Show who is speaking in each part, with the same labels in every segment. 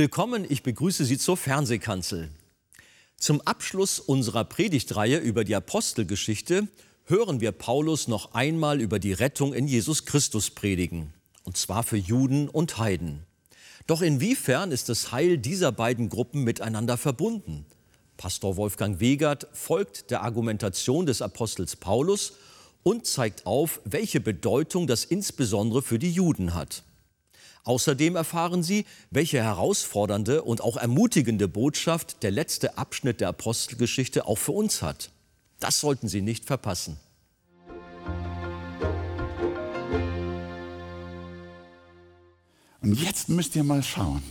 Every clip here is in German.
Speaker 1: Willkommen, ich begrüße Sie zur Fernsehkanzel. Zum Abschluss unserer Predigtreihe über die Apostelgeschichte hören wir Paulus noch einmal über die Rettung in Jesus Christus predigen, und zwar für Juden und Heiden. Doch inwiefern ist das Heil dieser beiden Gruppen miteinander verbunden? Pastor Wolfgang Wegert folgt der Argumentation des Apostels Paulus und zeigt auf, welche Bedeutung das insbesondere für die Juden hat. Außerdem erfahren Sie, welche herausfordernde und auch ermutigende Botschaft der letzte Abschnitt der Apostelgeschichte auch für uns hat. Das sollten Sie nicht verpassen.
Speaker 2: Und jetzt müsst ihr mal schauen.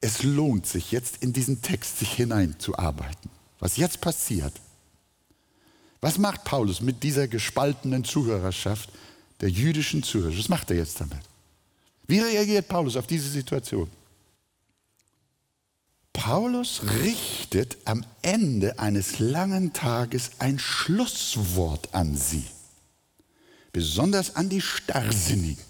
Speaker 2: Es lohnt sich jetzt in diesen Text sich hineinzuarbeiten. Was jetzt passiert. Was macht Paulus mit dieser gespaltenen Zuhörerschaft der jüdischen Zuhörer? Was macht er jetzt damit? Wie reagiert Paulus auf diese Situation? Paulus richtet am Ende eines langen Tages ein Schlusswort an sie, besonders an die Starrsinnigen.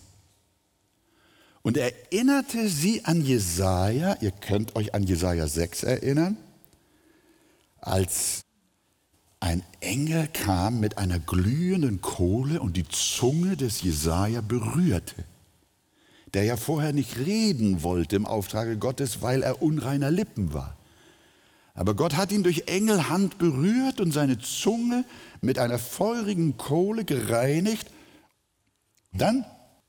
Speaker 2: Und erinnerte sie an Jesaja, ihr könnt euch an Jesaja 6 erinnern, als ein Engel kam mit einer glühenden Kohle und die Zunge des Jesaja berührte der ja vorher nicht reden wollte im Auftrage Gottes, weil er unreiner Lippen war. Aber Gott hat ihn durch Engelhand berührt und seine Zunge mit einer feurigen Kohle gereinigt. Dann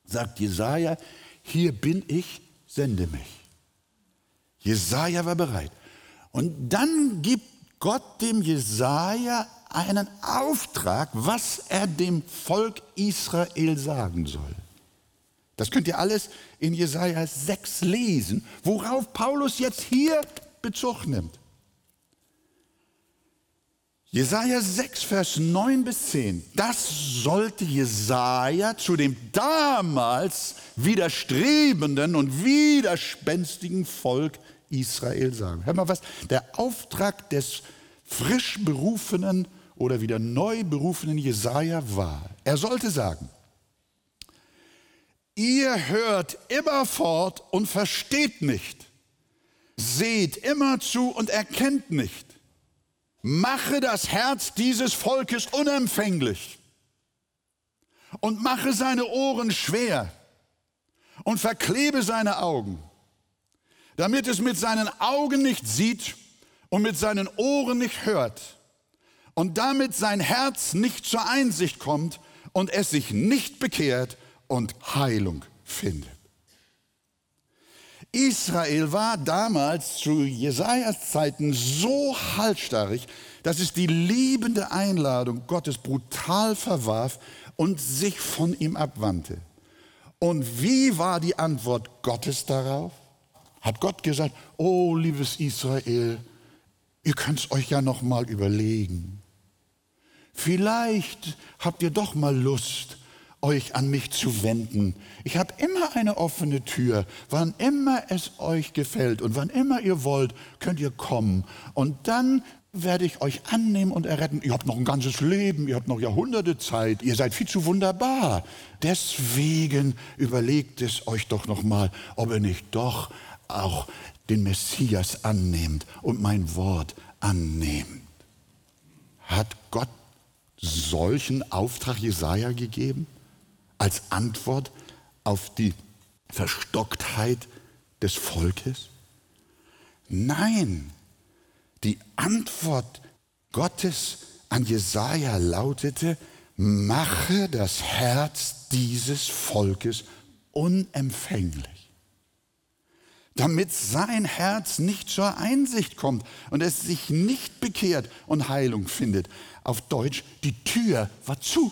Speaker 2: sagt Jesaja: Hier bin ich, sende mich. Jesaja war bereit. Und dann gibt Gott dem Jesaja einen Auftrag, was er dem Volk Israel sagen soll. Das könnt ihr alles in Jesaja 6 lesen, worauf Paulus jetzt hier Bezug nimmt. Jesaja 6, Vers 9 bis 10. Das sollte Jesaja zu dem damals widerstrebenden und widerspenstigen Volk Israel sagen. Hör mal was, der Auftrag des frisch berufenen oder wieder neu berufenen Jesaja war. Er sollte sagen, Ihr hört immerfort und versteht nicht. Seht immer zu und erkennt nicht. Mache das Herz dieses Volkes unempfänglich und mache seine Ohren schwer und verklebe seine Augen, damit es mit seinen Augen nicht sieht und mit seinen Ohren nicht hört und damit sein Herz nicht zur Einsicht kommt und es sich nicht bekehrt und Heilung findet. Israel war damals zu Jesajas Zeiten so halsstarrig, dass es die liebende Einladung Gottes brutal verwarf und sich von ihm abwandte. Und wie war die Antwort Gottes darauf? Hat Gott gesagt: "Oh, liebes Israel, ihr könnt es euch ja noch mal überlegen. Vielleicht habt ihr doch mal Lust, euch an mich zu wenden. Ich habe immer eine offene Tür. Wann immer es euch gefällt und wann immer ihr wollt, könnt ihr kommen. Und dann werde ich euch annehmen und erretten. Ihr habt noch ein ganzes Leben, ihr habt noch Jahrhunderte Zeit, ihr seid viel zu wunderbar. Deswegen überlegt es euch doch noch mal, ob ihr nicht doch auch den Messias annehmt und mein Wort annehmt. Hat Gott solchen Auftrag Jesaja gegeben? Als Antwort auf die Verstocktheit des Volkes? Nein, die Antwort Gottes an Jesaja lautete: Mache das Herz dieses Volkes unempfänglich, damit sein Herz nicht zur Einsicht kommt und es sich nicht bekehrt und Heilung findet. Auf Deutsch, die Tür war zu.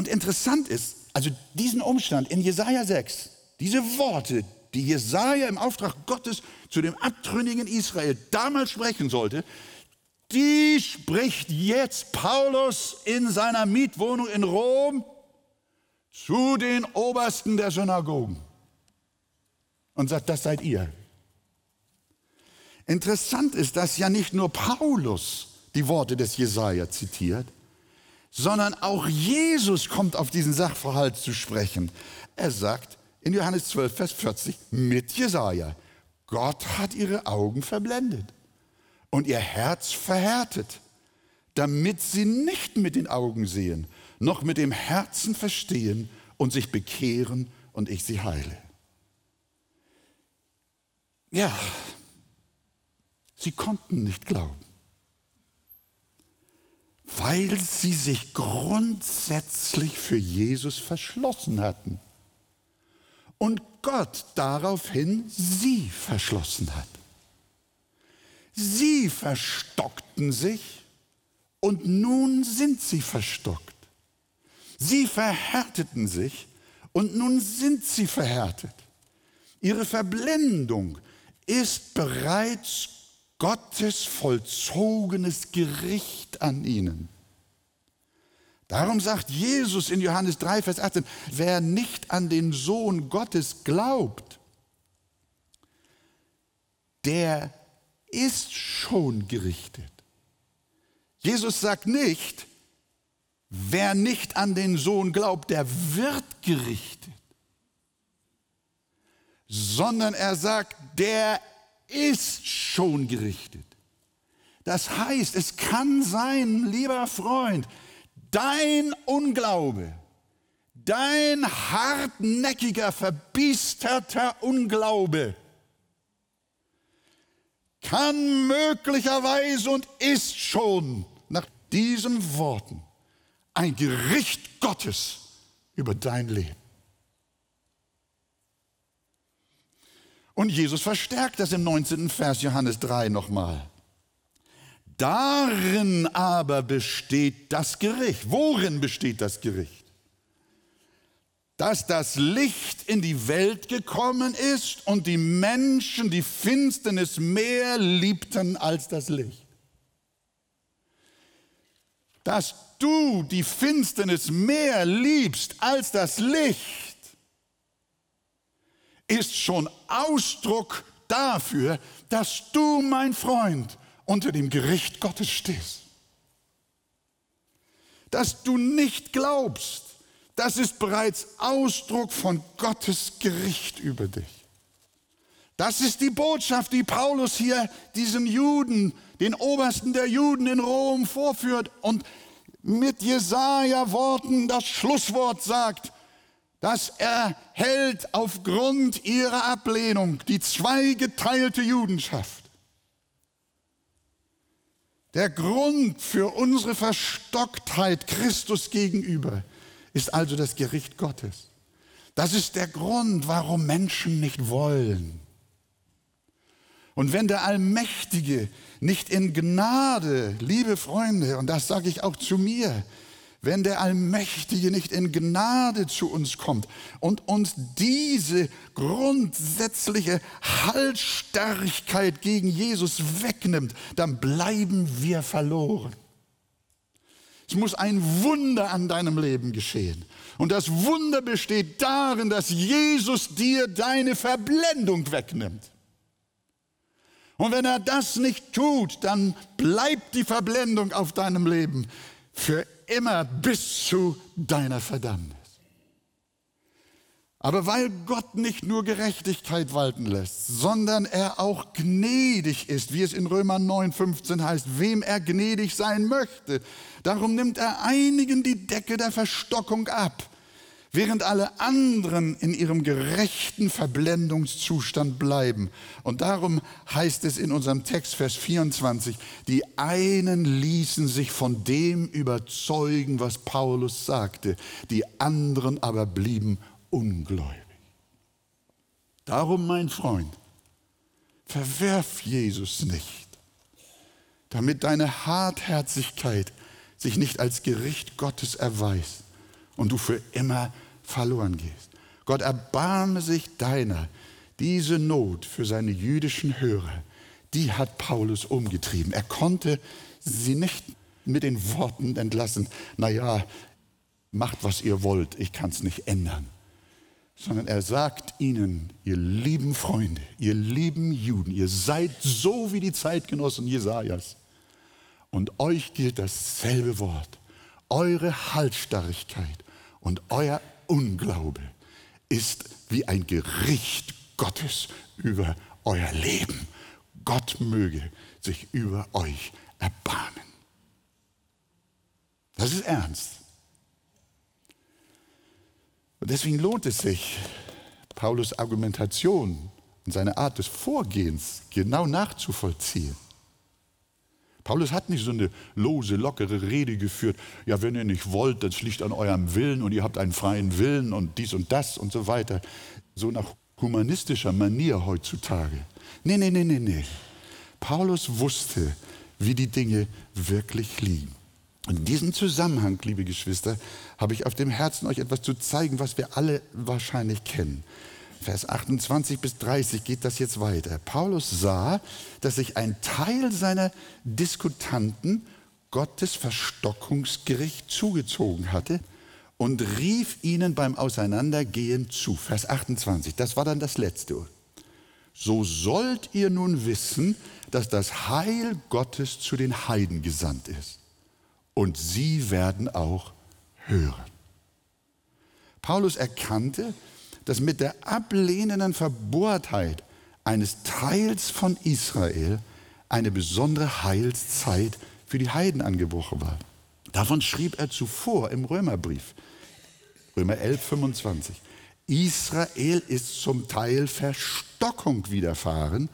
Speaker 2: Und interessant ist, also diesen Umstand in Jesaja 6, diese Worte, die Jesaja im Auftrag Gottes zu dem abtrünnigen Israel damals sprechen sollte, die spricht jetzt Paulus in seiner Mietwohnung in Rom zu den Obersten der Synagogen und sagt, das seid ihr. Interessant ist, dass ja nicht nur Paulus die Worte des Jesaja zitiert, sondern auch Jesus kommt auf diesen Sachverhalt zu sprechen. Er sagt in Johannes 12, Vers 40 mit Jesaja. Gott hat ihre Augen verblendet und ihr Herz verhärtet, damit sie nicht mit den Augen sehen, noch mit dem Herzen verstehen und sich bekehren und ich sie heile. Ja, sie konnten nicht glauben, weil sie sich grundsätzlich für Jesus verschlossen hatten und Gott daraufhin sie verschlossen hat. Sie verstockten sich und nun sind sie verstockt. Sie verhärteten sich und nun sind sie verhärtet. Ihre Verblendung ist bereits Gottes vollzogenes Gericht an ihnen. Darum sagt Jesus in Johannes 3, Vers 18, wer nicht an den Sohn Gottes glaubt, der ist schon gerichtet. Jesus sagt nicht, wer nicht an den Sohn glaubt, der wird gerichtet, sondern er sagt, der ist schon gerichtet. Das heißt, es kann sein, lieber Freund, dein Unglaube, dein hartnäckiger, verbiesterter Unglaube kann möglicherweise und ist schon nach diesen Worten ein Gericht Gottes über dein Leben. Und Jesus verstärkt das im 19. Vers Johannes 3 nochmal. Darin aber besteht das Gericht. Worin besteht das Gericht? Dass das Licht in die Welt gekommen ist und die Menschen die Finsternis mehr liebten als das Licht. Dass du die Finsternis mehr liebst als das Licht, ist schon Ausdruck dafür, dass du, mein Freund, unter dem Gericht Gottes stehst. Dass du nicht glaubst, das ist bereits Ausdruck von Gottes Gericht über dich. Das ist die Botschaft, die Paulus hier diesen Juden, den Obersten der Juden in Rom vorführt und mit Jesaja-Worten das Schlusswort sagt, dass er hält aufgrund ihrer Ablehnung die zweigeteilte Judenschaft der Grund für unsere Verstocktheit Christus gegenüber ist also das Gericht Gottes. Das ist der Grund, warum Menschen nicht wollen. Und wenn der Allmächtige nicht in Gnade, liebe Freunde, und das sage ich auch zu mir, wenn der Allmächtige nicht in Gnade zu uns kommt und uns diese grundsätzliche Halsstarrigkeit gegen Jesus wegnimmt, dann bleiben wir verloren. Es muss ein Wunder an deinem Leben geschehen. Und das Wunder besteht darin, dass Jesus dir deine Verblendung wegnimmt. Und wenn er das nicht tut, dann bleibt die Verblendung auf deinem Leben für immer bis zu deiner Verdammnis. Aber weil Gott nicht nur Gerechtigkeit walten lässt, sondern er auch gnädig ist, wie es in Römer 9, 15 heißt, wem er gnädig sein möchte, darum nimmt er einigen die Decke der Verstockung ab während alle anderen in ihrem gerechten Verblendungszustand bleiben. Und darum heißt es in unserem Text, Vers 24, die einen ließen sich von dem überzeugen, was Paulus sagte, die anderen aber blieben ungläubig. Darum, mein Freund, verwerf Jesus nicht, damit deine Hartherzigkeit sich nicht als Gericht Gottes erweist und du für immer verloren gehst. Gott erbarme sich deiner. Diese Not für seine jüdischen Hörer, die hat Paulus umgetrieben. Er konnte sie nicht mit den Worten entlassen, naja, macht was ihr wollt, ich kann es nicht ändern. Sondern er sagt ihnen, ihr lieben Freunde, ihr lieben Juden, ihr seid so wie die Zeitgenossen Jesajas. Und euch gilt dasselbe Wort. Eure Halsstarrigkeit und euer Unglaube ist wie ein Gericht Gottes über euer Leben. Gott möge sich über euch erbarmen. Das ist ernst. Und deswegen lohnt es sich, Paulus Argumentation und seine Art des Vorgehens genau nachzuvollziehen. Paulus hat nicht so eine lose, lockere Rede geführt. Ja, wenn ihr nicht wollt, das liegt an eurem Willen und ihr habt einen freien Willen und dies und das und so weiter. So nach humanistischer Manier heutzutage. Nee, nee, nee, nee, nee. Paulus wusste, wie die Dinge wirklich liegen. In diesem Zusammenhang, liebe Geschwister, habe ich auf dem Herzen, euch etwas zu zeigen, was wir alle wahrscheinlich kennen. Vers 28 bis 30 geht das jetzt weiter. Paulus sah, dass sich ein Teil seiner Diskutanten Gottes Verstockungsgericht zugezogen hatte und rief ihnen beim Auseinandergehen zu. Vers 28, das war dann das letzte. So sollt ihr nun wissen, dass das Heil Gottes zu den Heiden gesandt ist. Und sie werden auch hören. Paulus erkannte, dass mit der ablehnenden Verbohrtheit eines Teils von Israel eine besondere Heilszeit für die Heiden angebrochen war. Davon schrieb er zuvor im Römerbrief. Römer 11, 25. Israel ist zum Teil Verstockung widerfahren,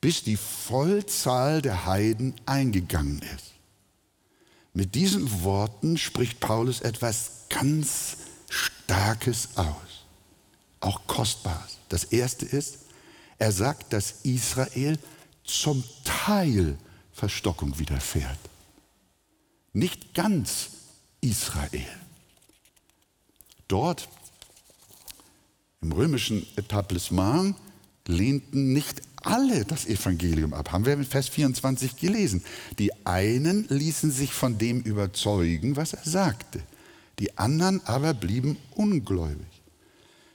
Speaker 2: bis die Vollzahl der Heiden eingegangen ist. Mit diesen Worten spricht Paulus etwas ganz Starkes aus, auch Kostbares. Das erste ist, er sagt, dass Israel zum Teil Verstockung widerfährt. Nicht ganz Israel. Dort im römischen Etablissement lehnten nicht alle das Evangelium ab. Haben wir in Vers 24 gelesen. Die einen ließen sich von dem überzeugen, was er sagte. Die anderen aber blieben ungläubig.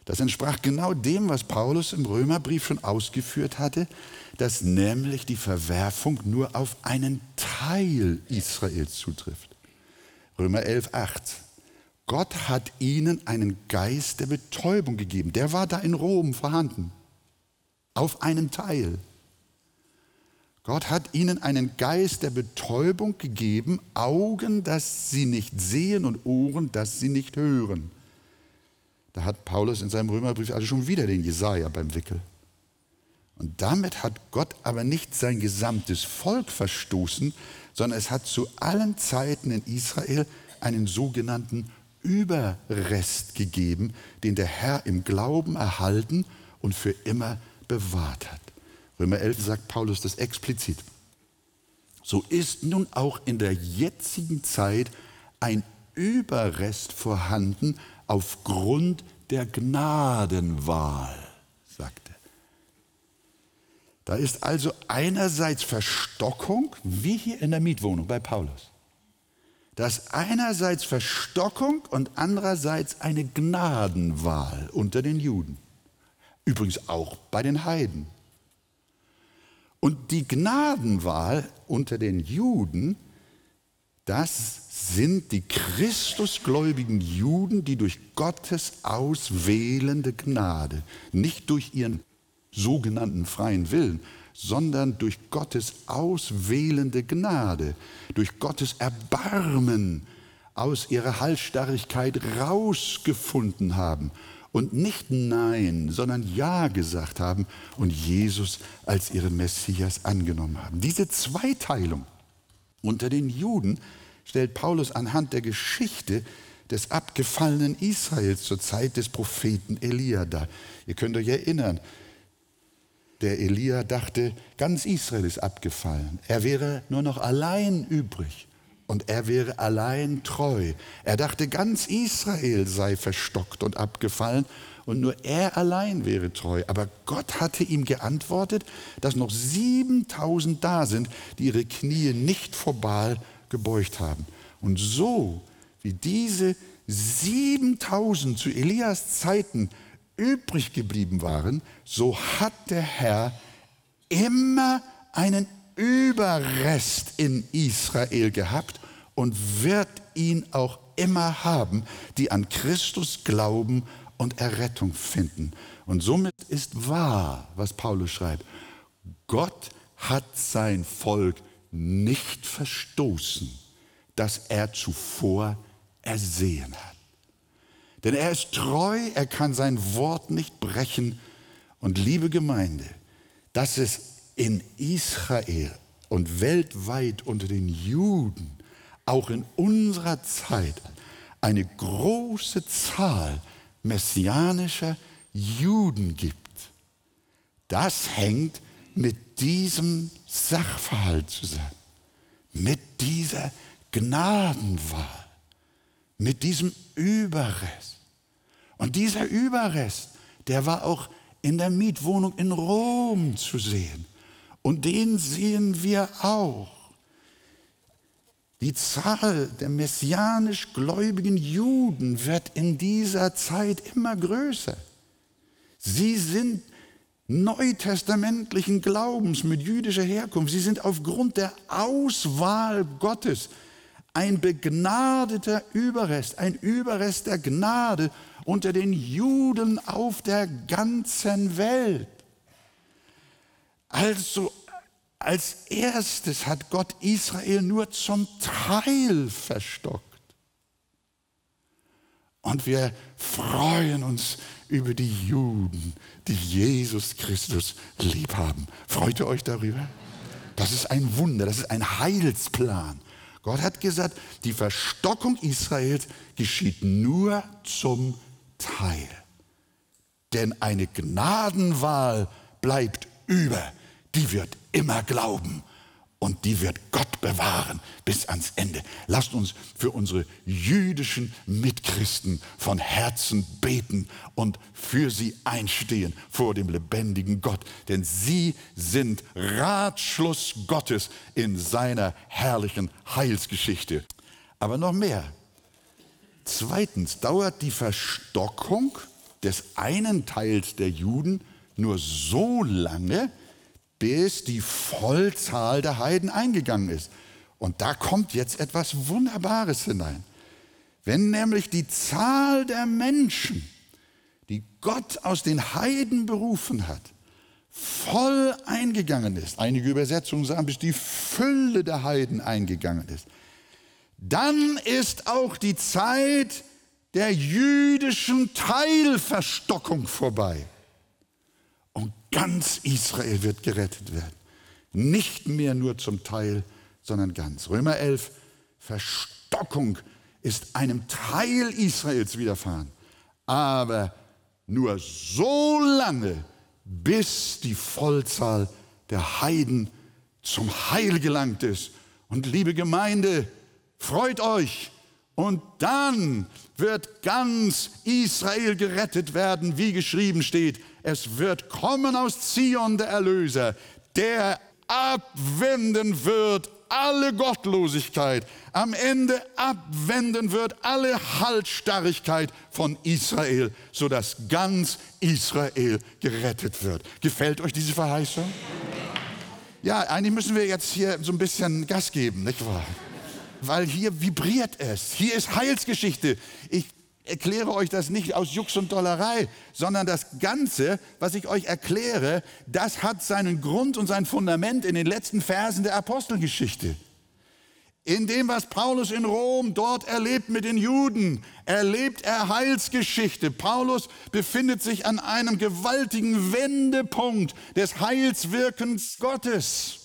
Speaker 2: Das entsprach genau dem, was Paulus im Römerbrief schon ausgeführt hatte, dass nämlich die Verwerfung nur auf einen Teil Israels zutrifft. Römer 11, 8. Gott hat ihnen einen Geist der Betäubung gegeben. Der war da in Rom vorhanden. Auf einen Teil. Gott hat ihnen einen Geist der Betäubung gegeben, Augen, dass sie nicht sehen und Ohren, dass sie nicht hören. Da hat Paulus in seinem Römerbrief also schon wieder den Jesaja beim Wickel. Und damit hat Gott aber nicht sein gesamtes Volk verstoßen, sondern es hat zu allen Zeiten in Israel einen sogenannten Überrest gegeben, den der Herr im Glauben erhalten und für immer bewahrt hat. Römer 11 sagt Paulus das explizit. So ist nun auch in der jetzigen Zeit ein Überrest vorhanden aufgrund der Gnadenwahl, sagt er. Da ist also einerseits Verstockung, wie hier in der Mietwohnung bei Paulus. Das einerseits Verstockung und andererseits eine Gnadenwahl unter den Juden. Übrigens auch bei den Heiden. Und die Gnadenwahl unter den Juden, das sind die Christusgläubigen Juden, die durch Gottes auswählende Gnade, nicht durch ihren sogenannten freien Willen, sondern durch Gottes auswählende Gnade, durch Gottes Erbarmen aus ihrer Halsstarrigkeit rausgefunden haben und nicht Nein, sondern Ja gesagt haben und Jesus als ihren Messias angenommen haben. Diese Zweiteilung unter den Juden stellt Paulus anhand der Geschichte des abgefallenen Israels zur Zeit des Propheten Elia dar. Ihr könnt euch erinnern, der Elia dachte, ganz Israel ist abgefallen. Er wäre nur noch allein übrig und er wäre allein treu. Er dachte, ganz Israel sei verstockt und abgefallen und nur er allein wäre treu. Aber Gott hatte ihm geantwortet, dass noch 7000 da sind, die ihre Knie nicht vor Baal gebeugt haben. Und so wie diese 7000 zu Elias Zeiten übrig geblieben waren, so hat der Herr immer einen Überrest in Israel gehabt und wird ihn auch immer haben, die an Christus glauben und Errettung finden. Und somit ist wahr, was Paulus schreibt. Gott hat sein Volk nicht verstoßen, das er zuvor ersehen hat. Denn er ist treu, er kann sein Wort nicht brechen. Und liebe Gemeinde, dass es in Israel und weltweit unter den Juden, auch in unserer Zeit, eine große Zahl messianischer Juden gibt, das hängt mit diesem Sachverhalt zusammen, mit dieser Gnadenwahl, mit diesem Überrest. Und dieser Überrest, der war auch in der Mietwohnung in Rom zu sehen. Und den sehen wir auch. Die Zahl der messianisch gläubigen Juden wird in dieser Zeit immer größer. Sie sind neutestamentlichen Glaubens mit jüdischer Herkunft. Sie sind aufgrund der Auswahl Gottes ein begnadeter Überrest, ein Überrest der Gnade unter den Juden auf der ganzen Welt. Also als erstes hat Gott Israel nur zum Teil verstockt. Und wir freuen uns über die Juden, die Jesus Christus lieb haben. Freut ihr euch darüber? Das ist ein Wunder, das ist ein Heilsplan. Gott hat gesagt, die Verstockung Israels geschieht nur zum Teil. Denn eine Gnadenwahl bleibt über die wird immer glauben und die wird Gott bewahren bis ans Ende. Lasst uns für unsere jüdischen Mitchristen von Herzen beten und für sie einstehen vor dem lebendigen Gott, denn sie sind Ratschluss Gottes in seiner herrlichen Heilsgeschichte. Aber noch mehr. Zweitens dauert die Verstockung des einen Teils der Juden nur so lange, bis die Vollzahl der Heiden eingegangen ist. Und da kommt jetzt etwas Wunderbares hinein. Wenn nämlich die Zahl der Menschen, die Gott aus den Heiden berufen hat, voll eingegangen ist, einige Übersetzungen sagen, bis die Fülle der Heiden eingegangen ist, dann ist auch die Zeit der jüdischen Teilverstockung vorbei. Ganz Israel wird gerettet werden. Nicht mehr nur zum Teil, sondern ganz. Römer 11, Verstockung ist einem Teil Israels widerfahren, aber nur so lange, bis die Vollzahl der Heiden zum Heil gelangt ist. Und liebe Gemeinde, freut euch, und dann wird ganz Israel gerettet werden, wie geschrieben steht. Es wird kommen aus Zion der Erlöser, der abwenden wird alle Gottlosigkeit, am Ende abwenden wird alle Haltstarrigkeit von Israel, sodass ganz Israel gerettet wird. Gefällt euch diese Verheißung? Ja, eigentlich müssen wir jetzt hier so ein bisschen Gas geben, nicht wahr? Weil hier vibriert es. Hier ist Heilsgeschichte. Ich erkläre euch das nicht aus Jux und Dollerei, sondern das Ganze, was ich euch erkläre, das hat seinen Grund und sein Fundament in den letzten Versen der Apostelgeschichte. In dem, was Paulus in Rom dort erlebt mit den Juden, erlebt er Heilsgeschichte. Paulus befindet sich an einem gewaltigen Wendepunkt des Heilswirkens Gottes.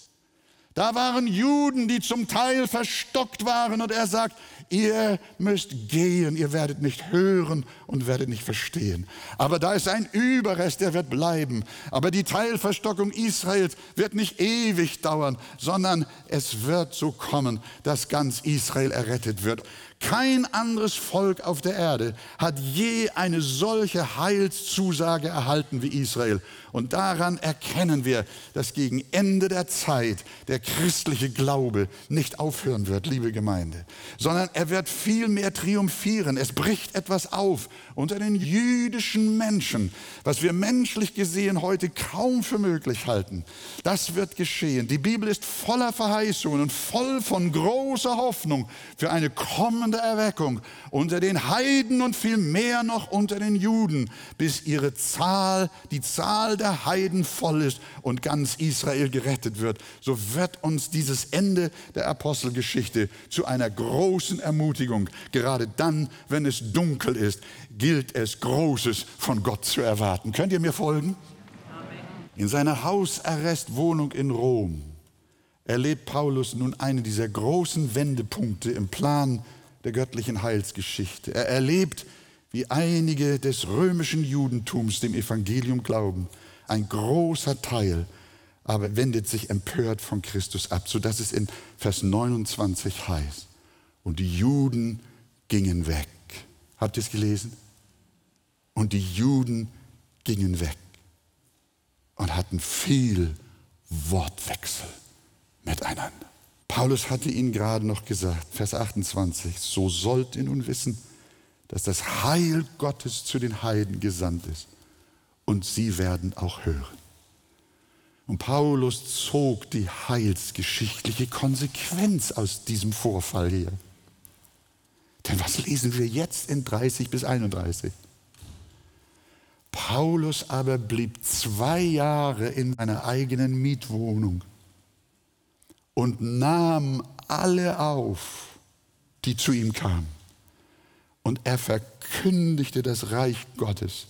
Speaker 2: Da waren Juden, die zum Teil verstockt waren und er sagt, ihr müsst gehen, ihr werdet nicht hören und werdet nicht verstehen. Aber da ist ein Überrest, der wird bleiben. Aber die Teilverstockung Israels wird nicht ewig dauern, sondern es wird so kommen, dass ganz Israel errettet wird. Kein anderes Volk auf der Erde hat je eine solche Heilszusage erhalten wie Israel. Und daran erkennen wir, dass gegen Ende der Zeit der christliche Glaube nicht aufhören wird, liebe Gemeinde, sondern er wird viel mehr triumphieren. Es bricht etwas auf unter den jüdischen Menschen, was wir menschlich gesehen heute kaum für möglich halten. Das wird geschehen. Die Bibel ist voller Verheißungen und voll von großer Hoffnung für eine kommende Erweckung unter den Heiden und viel mehr noch unter den Juden, bis ihre Zahl, die Zahl der Heiden voll ist und ganz Israel gerettet wird. So wird uns dieses Ende der Apostelgeschichte zu einer großen Ermutigung. Gerade dann, wenn es dunkel ist, gilt es Großes von Gott zu erwarten. Könnt ihr mir folgen? In seiner Hausarrestwohnung in Rom erlebt Paulus nun einen dieser großen Wendepunkte im Plan der göttlichen Heilsgeschichte. Er erlebt, wie einige des römischen Judentums dem Evangelium glauben. Ein großer Teil aber wendet sich empört von Christus ab, sodass es in Vers 29 heißt, und die Juden gingen weg. Habt ihr es gelesen? Und die Juden gingen weg und hatten viel Wortwechsel miteinander. Paulus hatte ihnen gerade noch gesagt, Vers 28, so sollt ihr nun wissen, dass das Heil Gottes zu den Heiden gesandt ist und sie werden auch hören. Und Paulus zog die heilsgeschichtliche Konsequenz aus diesem Vorfall hier. Denn was lesen wir jetzt in 30 bis 31? Paulus aber blieb zwei Jahre in seiner eigenen Mietwohnung und nahm alle auf, die zu ihm kamen. Und er verkündigte das Reich Gottes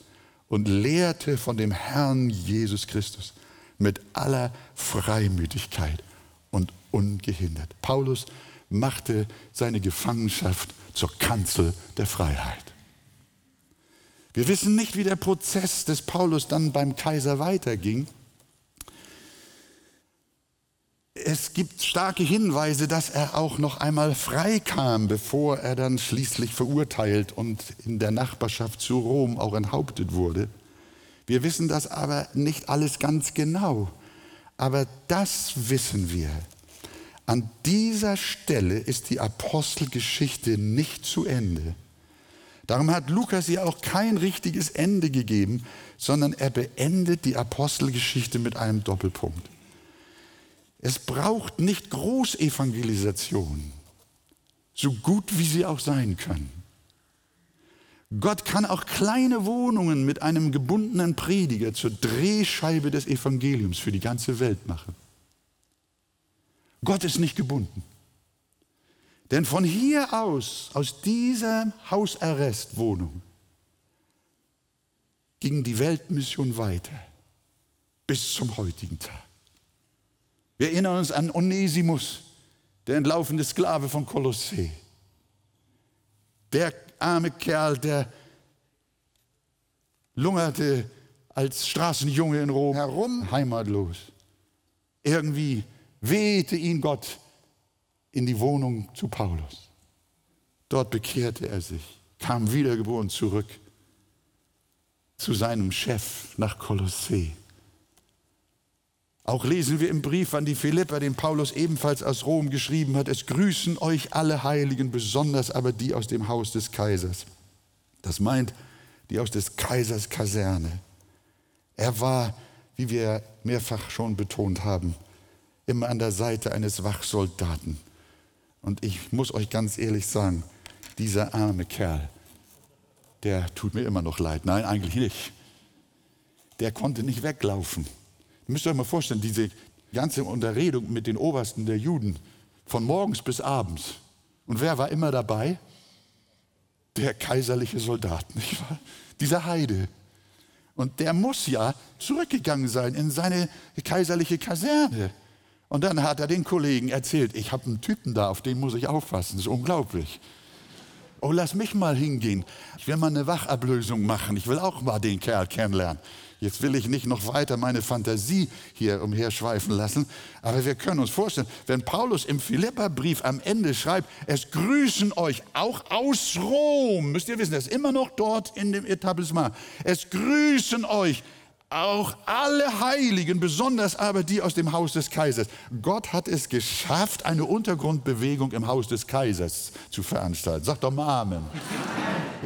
Speaker 2: und lehrte von dem Herrn Jesus Christus mit aller Freimütigkeit und ungehindert. Paulus machte seine Gefangenschaft zur Kanzel der Freiheit. Wir wissen nicht, wie der Prozess des Paulus dann beim Kaiser weiterging. Es gibt starke Hinweise, dass er auch noch einmal freikam, bevor er dann schließlich verurteilt und in der Nachbarschaft zu Rom auch enthauptet wurde. Wir wissen das aber nicht alles ganz genau. Aber das wissen wir. An dieser Stelle ist die Apostelgeschichte nicht zu Ende. Darum hat Lukas ihr auch kein richtiges Ende gegeben, sondern er beendet die Apostelgeschichte mit einem Doppelpunkt. Es braucht nicht Großevangelisation, so gut wie sie auch sein können. Gott kann auch kleine Wohnungen mit einem gebundenen Prediger zur Drehscheibe des Evangeliums für die ganze Welt machen. Gott ist nicht gebunden. Denn von hier aus, aus dieser Hausarrestwohnung, ging die Weltmission weiter bis zum heutigen Tag. Wir erinnern uns an Onesimus, der entlaufene Sklave von Kolossee. Der arme Kerl, der lungerte als Straßenjunge in Rom herum, heimatlos. Irgendwie wehte ihn Gott in die Wohnung zu Paulus. Dort bekehrte er sich, kam wiedergeboren zurück zu seinem Chef nach Kolossee. Auch lesen wir im Brief an die Philipper, den Paulus ebenfalls aus Rom geschrieben hat, es grüßen euch alle Heiligen, besonders aber die aus dem Haus des Kaisers. Das meint die aus des Kaisers Kaserne. Er war, wie wir mehrfach schon betont haben, immer an der Seite eines Wachsoldaten. Und ich muss euch ganz ehrlich sagen, dieser arme Kerl, der tut mir immer noch leid. Nein, eigentlich nicht. Der konnte nicht weglaufen. Ihr müsst euch mal vorstellen, diese ganze Unterredung mit den Obersten der Juden, von morgens bis abends. Und wer war immer dabei? Der kaiserliche Soldat, nicht wahr? Dieser Heide. Und der muss ja zurückgegangen sein in seine kaiserliche Kaserne. Und dann hat er den Kollegen erzählt, ich habe einen Typen da, auf den muss ich aufpassen, das ist unglaublich. Oh, lass mich mal hingehen. Ich will mal eine Wachablösung machen. Ich will auch mal den Kerl kennenlernen. Jetzt will ich nicht noch weiter meine Fantasie hier umherschweifen lassen, aber wir können uns vorstellen, wenn Paulus im Philipperbrief am Ende schreibt, es grüßen euch auch aus Rom, müsst ihr wissen, er ist immer noch dort in dem Etablissement, es grüßen euch auch alle Heiligen, besonders aber die aus dem Haus des Kaisers. Gott hat es geschafft, eine Untergrundbewegung im Haus des Kaisers zu veranstalten. Sagt doch mal Amen.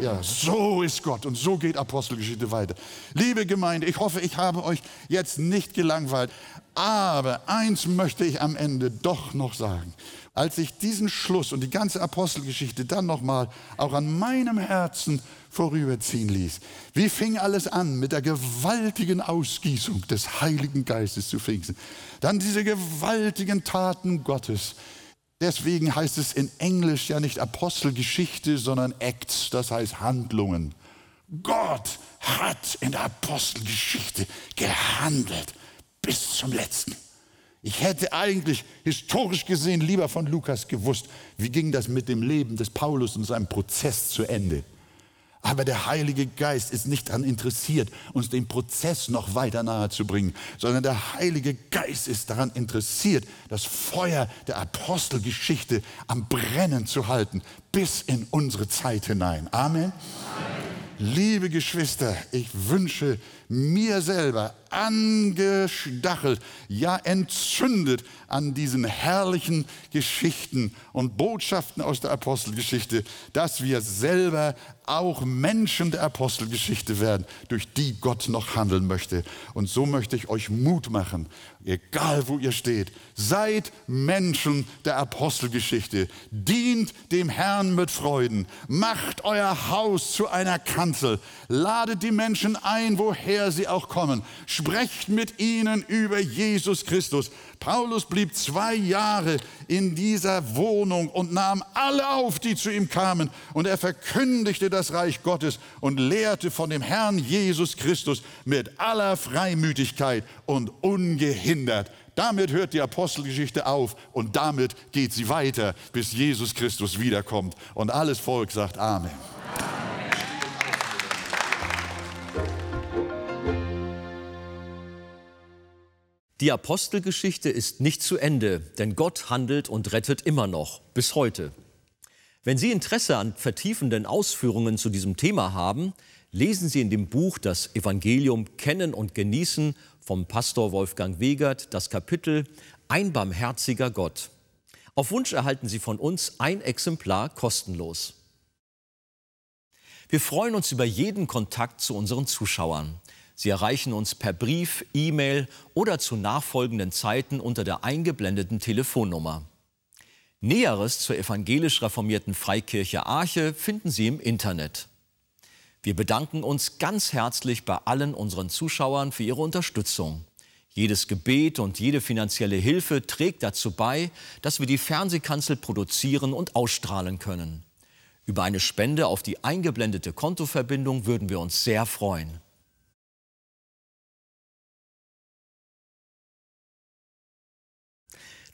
Speaker 2: Ja, so ist Gott und so geht Apostelgeschichte weiter. Liebe Gemeinde, ich hoffe, ich habe euch jetzt nicht gelangweilt, aber eins möchte ich am Ende doch noch sagen. Als ich diesen Schluss und die ganze Apostelgeschichte dann nochmal auch an meinem Herzen vorüberziehen ließ. Wie fing alles an mit der gewaltigen Ausgießung des Heiligen Geistes zu Pfingsten? Dann diese gewaltigen Taten Gottes. Deswegen heißt es in Englisch ja nicht Apostelgeschichte, sondern Acts, das heißt Handlungen. Gott hat in der Apostelgeschichte gehandelt bis zum letzten. Ich hätte eigentlich historisch gesehen lieber von Lukas gewusst, wie ging das mit dem Leben des Paulus und seinem Prozess zu Ende. Aber der Heilige Geist ist nicht daran interessiert, uns den Prozess noch weiter nahe zu bringen, sondern der Heilige Geist ist daran interessiert, das Feuer der Apostelgeschichte am Brennen zu halten, bis in unsere Zeit hinein. Amen. Amen. Liebe Geschwister, ich wünsche mir selber angestachelt, ja entzündet an diesen herrlichen Geschichten und Botschaften aus der Apostelgeschichte, dass wir selber auch Menschen der Apostelgeschichte werden, durch die Gott noch handeln möchte. Und so möchte ich euch Mut machen, egal wo ihr steht, seid Menschen der Apostelgeschichte, dient dem Herrn mit Freuden, macht euer Haus zu einer Kanzel, ladet die Menschen ein, woher sie auch kommen, sprecht mit ihnen über Jesus Christus. Paulus blieb zwei Jahre in dieser Wohnung und nahm alle auf, die zu ihm kamen, und er verkündigte das Reich Gottes und lehrte von dem Herrn Jesus Christus mit aller Freimütigkeit und ungehindert. Damit hört die Apostelgeschichte auf und damit geht sie weiter, bis Jesus Christus wiederkommt. Und alles Volk sagt Amen.
Speaker 1: Die Apostelgeschichte ist nicht zu Ende, denn Gott handelt und rettet immer noch, bis heute. Wenn Sie Interesse an vertiefenden Ausführungen zu diesem Thema haben, lesen Sie in dem Buch Das Evangelium Kennen und Genießen vom Pastor Wolfgang Wegert das Kapitel Ein barmherziger Gott. Auf Wunsch erhalten Sie von uns ein Exemplar kostenlos. Wir freuen uns über jeden Kontakt zu unseren Zuschauern. Sie erreichen uns per Brief, E-Mail oder zu nachfolgenden Zeiten unter der eingeblendeten Telefonnummer. Näheres zur evangelisch reformierten Freikirche Arche finden Sie im Internet. Wir bedanken uns ganz herzlich bei allen unseren Zuschauern für ihre Unterstützung. Jedes Gebet und jede finanzielle Hilfe trägt dazu bei, dass wir die Fernsehkanzel produzieren und ausstrahlen können. Über eine Spende auf die eingeblendete Kontoverbindung würden wir uns sehr freuen.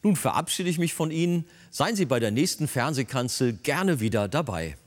Speaker 1: Nun verabschiede ich mich von Ihnen. Seien Sie bei der nächsten Fernsehkanzel gerne wieder dabei.